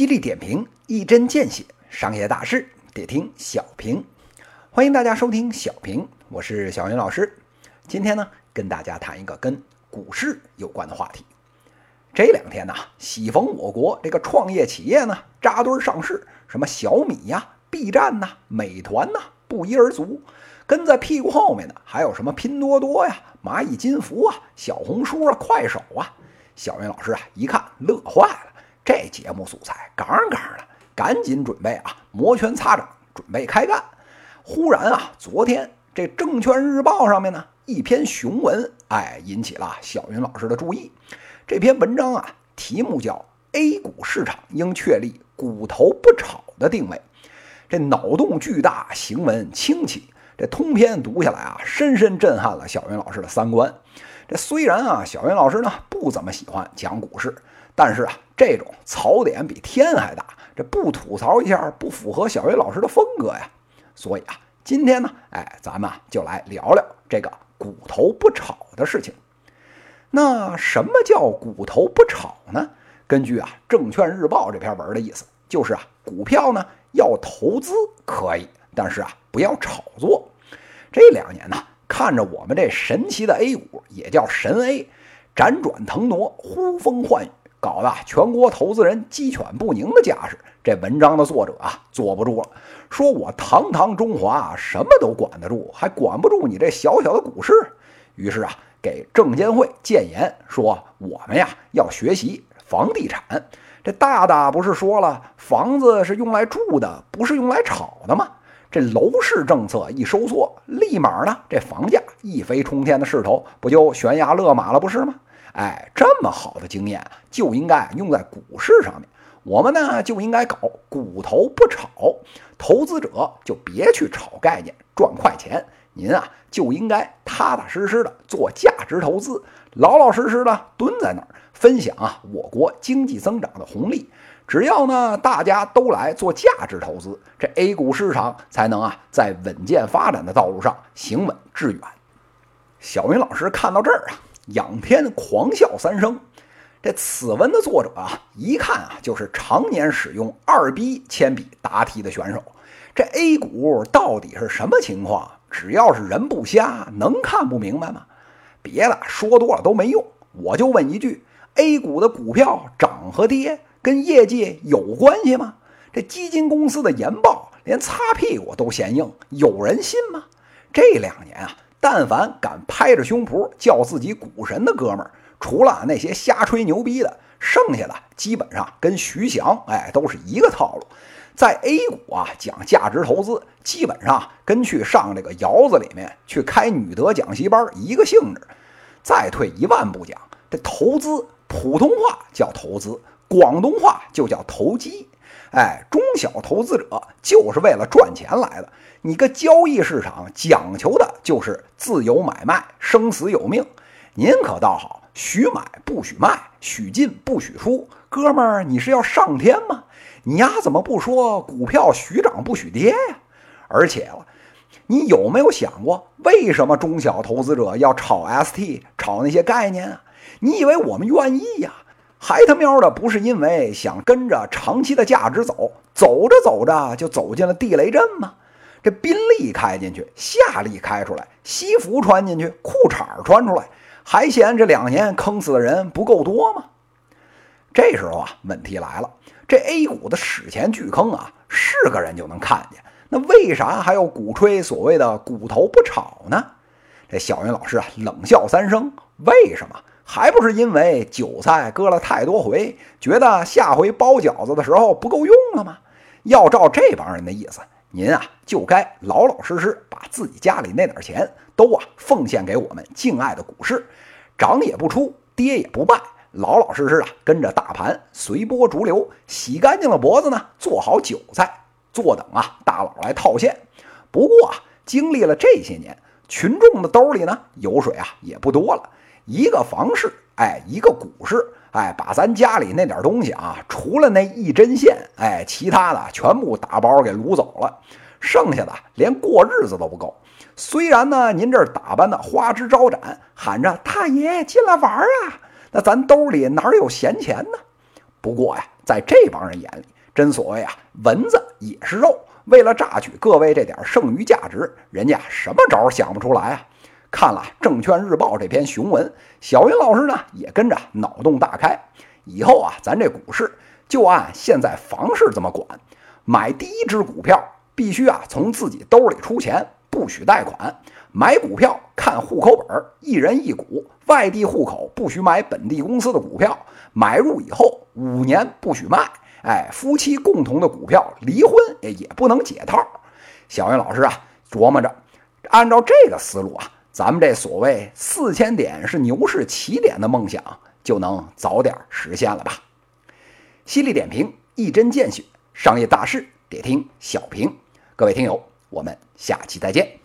犀利点评，一针见血，商业大事得听小平。欢迎大家收听小平，我是小云老师。今天呢，跟大家谈一个跟股市有关的话题。这两天呢，喜逢我国这个创业企业呢扎堆上市，什么小米呀、B 站呐、美团呐，不一而足。跟在屁股后面的还有什么拼多多呀、蚂蚁金服啊、小红书啊、快手啊。小云老师啊，一看乐坏了。这节目素材杠杠的，赶紧准备啊，摩拳擦掌，准备开干。忽然啊，昨天这《证券日报》上面呢一篇雄文，哎，引起了小云老师的注意。这篇文章啊，题目叫《A 股市场应确立股头不炒的定位》。这脑洞巨大，行文清奇，这通篇读下来啊，深深震撼了小云老师的三观。这虽然啊，小云老师呢不怎么喜欢讲股市。但是啊，这种槽点比天还大，这不吐槽一下不符合小云老师的风格呀。所以啊，今天呢，哎，咱们啊就来聊聊这个股头不炒的事情。那什么叫股头不炒呢？根据啊《证券日报》这篇文的意思，就是啊，股票呢要投资可以，但是啊不要炒作。这两年呢，看着我们这神奇的 A 股，也叫神 A，辗转腾挪，呼风唤雨。搞得全国投资人鸡犬不宁的架势，这文章的作者啊坐不住了，说我堂堂中华什么都管得住，还管不住你这小小的股市？于是啊，给证监会建言说，我们呀要学习房地产。这大大不是说了，房子是用来住的，不是用来炒的吗？这楼市政策一收缩，立马呢这房价一飞冲天的势头不就悬崖勒马了，不是吗？哎，这么好的经验就应该用在股市上面。我们呢就应该搞股头不炒，投资者就别去炒概念赚快钱。您啊就应该踏踏实实的做价值投资，老老实实的蹲在那儿分享啊我国经济增长的红利。只要呢大家都来做价值投资，这 A 股市场才能啊在稳健发展的道路上行稳致远。小云老师看到这儿啊。仰天狂笑三声，这此文的作者啊，一看啊就是常年使用二 B 铅笔答题的选手。这 A 股到底是什么情况？只要是人不瞎，能看不明白吗？别的说多了都没用，我就问一句：A 股的股票涨和跌跟业绩有关系吗？这基金公司的研报连擦屁股都嫌硬，有人信吗？这两年啊。但凡敢拍着胸脯叫自己股神的哥们儿，除了那些瞎吹牛逼的，剩下的基本上跟徐翔哎都是一个套路。在 A 股啊讲价值投资，基本上跟去上这个窑子里面去开女德讲习班一个性质。再退一万步讲，这投资普通话叫投资，广东话就叫投机。哎，中小投资者就是为了赚钱来的。你个交易市场讲求的就是自由买卖，生死有命。您可倒好，许买不许卖，许进不许出。哥们儿，你是要上天吗？你丫怎么不说股票许涨不许跌呀？而且了，你有没有想过，为什么中小投资者要炒 ST，炒那些概念啊？你以为我们愿意呀？还他喵的不是因为想跟着长期的价值走，走着走着就走进了地雷阵吗？这宾利开进去，夏利开出来，西服穿进去，裤衩穿出来，还嫌这两年坑死的人不够多吗？这时候啊，问题来了，这 A 股的史前巨坑啊，是个人就能看见，那为啥还要鼓吹所谓的股头不炒呢？这小云老师啊，冷笑三声，为什么？还不是因为韭菜割了太多回，觉得下回包饺子的时候不够用了吗？要照这帮人的意思，您啊就该老老实实把自己家里那点钱都啊奉献给我们敬爱的股市，涨也不出，跌也不败，老老实实啊跟着大盘随波逐流，洗干净了脖子呢，做好韭菜，坐等啊大佬来套现。不过啊，经历了这些年，群众的兜里呢油水啊也不多了。一个房市，哎，一个股市，哎，把咱家里那点东西啊，除了那一针线，哎，其他的全部打包给掳走了，剩下的连过日子都不够。虽然呢，您这打扮的花枝招展，喊着太爷进来玩啊，那咱兜里哪有闲钱呢？不过呀，在这帮人眼里，真所谓啊，蚊子也是肉。为了榨取各位这点剩余价值，人家什么招想不出来啊！看了《证券日报》这篇雄文，小云老师呢也跟着脑洞大开。以后啊，咱这股市就按现在房市这么管，买第一只股票必须啊从自己兜里出钱，不许贷款。买股票看户口本，一人一股，外地户口不许买本地公司的股票。买入以后五年不许卖。哎，夫妻共同的股票，离婚也不能解套。小云老师啊，琢磨着，按照这个思路啊，咱们这所谓四千点是牛市起点的梦想，就能早点实现了吧？犀利点评，一针见血，商业大事得听小平。各位听友，我们下期再见。